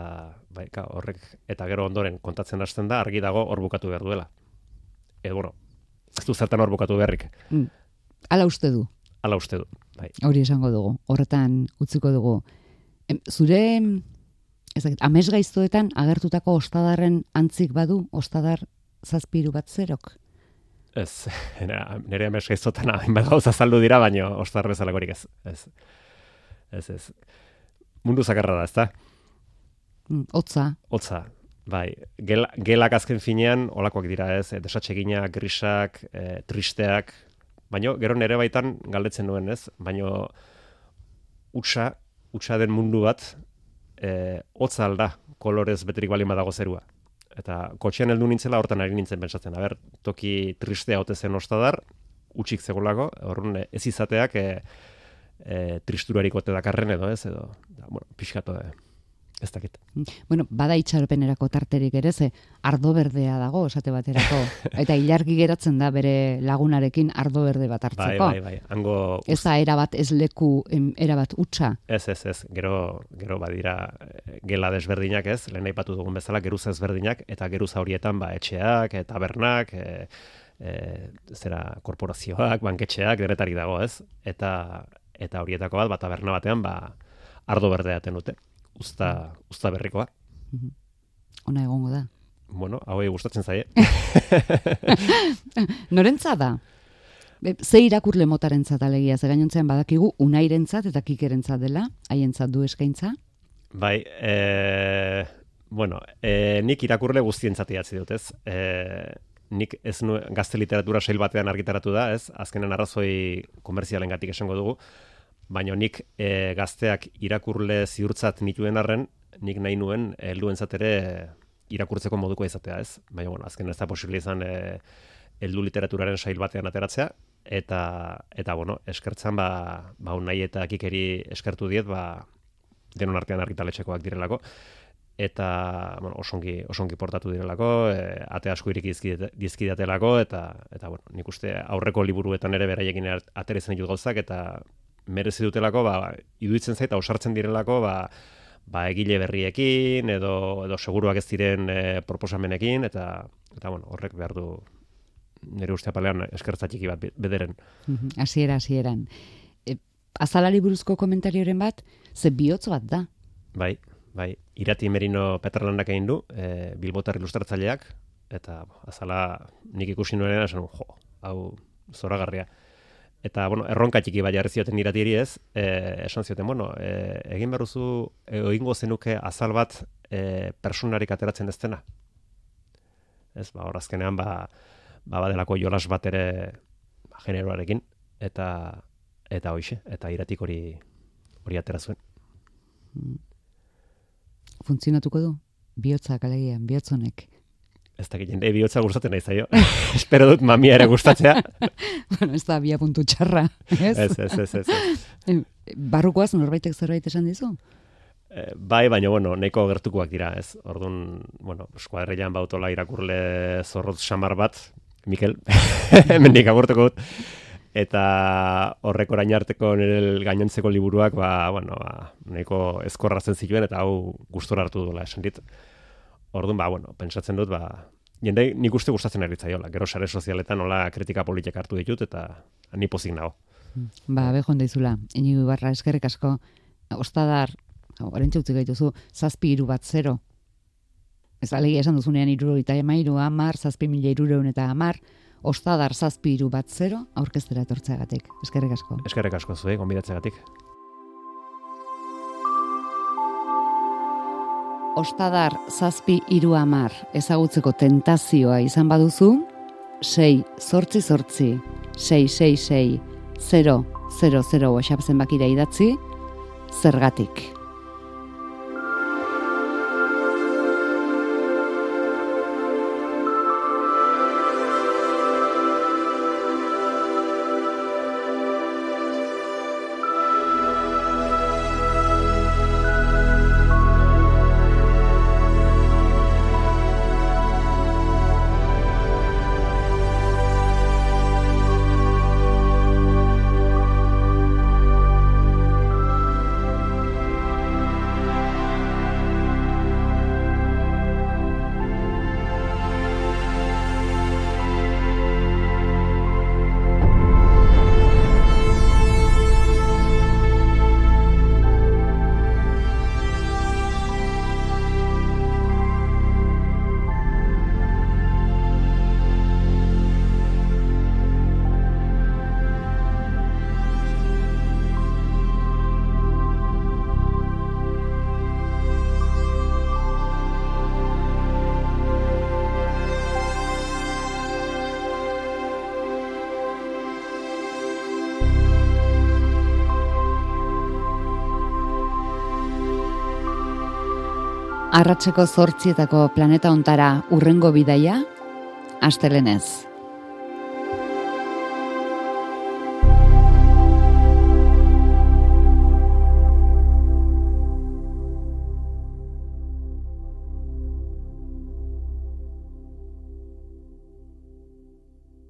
bai, ka, horrek, eta gero ondoren kontatzen hasten da, argi dago hor bukatu behar duela. Edo, bueno, ez du zertan hor bukatu beharrik. Mm. Ala uste du. Ala uste du, bai. Hori esango dugu, horretan utziko dugu. zure, ez dakit, amez gaiztoetan agertutako ostadarren antzik badu, ostadar zazpiru bat zerok? Ez, nire amez gaiztoetan hain bat gauza zaldu dira, baina ostadar bezalakorik ez. Ez, ez. ez mundu zakarra da, ezta? Mm, otza. Otza, bai. Gel, gelak azken finean, olakoak dira ez, e, desatxeginak, grisak, e, tristeak, baino gero nere baitan galdetzen nuen ez, baino utxa, utxa den mundu bat, e, otza alda, kolorez beterik bali badago zerua. Eta kotxean heldu nintzela hortan ari nintzen pentsatzen. Aber, toki tristea ote zen ostadar, utxik zegolako, horren ez izateak, e, e, ote dakarren edo ez, edo, da, bueno, pixkatu e, ez dakit. Bueno, bada itxaropenerako tarterik ere, ze ardo berdea dago, esate baterako, eta ilargi geratzen da bere lagunarekin ardo berde bat hartzeko. Bai, bai, bai, hango... Ez da erabat ez leku, em, erabat utxa. Ez, ez, ez, gero, gero badira eh, gela desberdinak ez, lehen aipatu dugun bezala, geruza ezberdinak, eta geruza horietan, ba, etxeak, eta bernak, e, e, zera, korporazioak, banketxeak, deretarik dago ez, eta eta horietako bat, bat taberna batean, ba, ardo berdeaten dute, usta, usta berrikoa. Mhm. Ona egongo da. Bueno, hau gustatzen zaie. Norentza da? Ze irakurle motaren alegia, ze gainontzean badakigu unairentzat eta kikerentzat dela, haientzat du eskaintza? Bai, e, bueno, e, nik irakurle guztientzat idatzi dut, ez? E, nik ez nu, gazte literatura sail batean argitaratu da, ez? Azkenen arrazoi komerzialen gatik esango dugu, baina nik e, gazteak irakurle ziurtzat nituen arren, nik nahi nuen helduentzat ere irakurtzeko moduko izatea, ez? Baina, bueno, azken ez da posible izan e, heldu literaturaren sail batean ateratzea, eta, eta bueno, eskertzan, ba, ba nahi eta kikeri eskertu diet, ba, denon artean argitaletxekoak direlako, eta bueno, osongi, osongi portatu direlako, e, ate asko iriki dizkidatelako, eta, eta bueno, nik uste aurreko liburuetan ere beraiekin aterezen ditut gauzak, eta merezi dutelako, ba, iduitzen zait, osartzen direlako, ba, ba, egile berriekin, edo, edo seguruak ez diren e, proposamenekin, eta, eta bueno, horrek behar du nire uste apalean eskertzatxiki bat bederen. Hasiera, hasieran. E, azalari buruzko komentarioren bat, ze bihotz bat da? Bai, bai. Irati Merino Petralandak egin du, e, Bilbotar ilustratzaileak, eta azala nik ikusi nuen esan, jo, hau zoragarria. Eta, bueno, erronka txiki bai jarri zioten iratieri ez, e, esan zioten, bueno, e, egin berruzu, e, egingo zenuke azal bat e, personarik ateratzen ez dena. Ez, ba, horazkenean, ba, ba, badelako jolas bat ere ba, generoarekin, eta eta hoixe, eta iratik hori hori atera zuen. Funtzionatuko du? Biotza kalegian, biotzonek. Ez dakit jende bihotza gustatzen nahi zaio. Espero dut mamia ere gustatzea. bueno, ez da bia puntu txarra, ez? Ez, ez, ez, ez. Barrukoaz norbaitek zerbait esan dizu? E, bai, baina, bueno, neko gertukoak dira, ez? Orduan, bueno, eskuadreian bautola irakurle zorrotz samar bat, Mikel, mendik agurtuko dut. Eta horrek orain arteko nire gainontzeko liburuak, ba, bueno, ba, neko ezkorrazen zituen, eta hau gustora hartu duela esan dit. Orduan, ba, bueno, pensatzen dut, ba, jende nik uste gustatzen eritzaiola. Gero sare sozialetan nola kritika politik hartu ditut, eta ni pozik nago. Ba, behon daizula, inigu barra eskerrik asko, ostadar, horren txautzik gaituzu, zazpi iru bat zero. Ez alegi esan duzunean iruro eta emairu amar, zazpi mila irureun eta amar, ostadar zazpi iru bat zero, aurkeztera etortzeagatik. Eskerrik asko. Eskerrik asko zuei, gonbidatzeagatik. Ostadar zazpi iru amar ezagutzeko tentazioa izan baduzu, 6 zortzi zortzi, 6 6 6 0 0 0 WhatsApp zenbakira idatzi, zergatik. Arratseko zortzietako planeta ontara urrengo bidaia, astelenez.